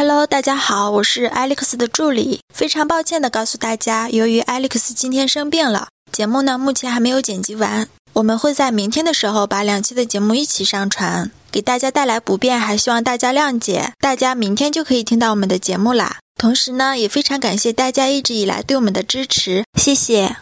hello 大家好，我是 Alex 的助理，非常抱歉的告诉大家，由于 Alex 今天生病了，节目呢目前还没有剪辑完，我们会在明天的时候把两期的节目一起上传，给大家带来不便，还希望大家谅解，大家明天就可以听到我们的节目啦。同时呢，也非常感谢大家一直以来对我们的支持，谢谢。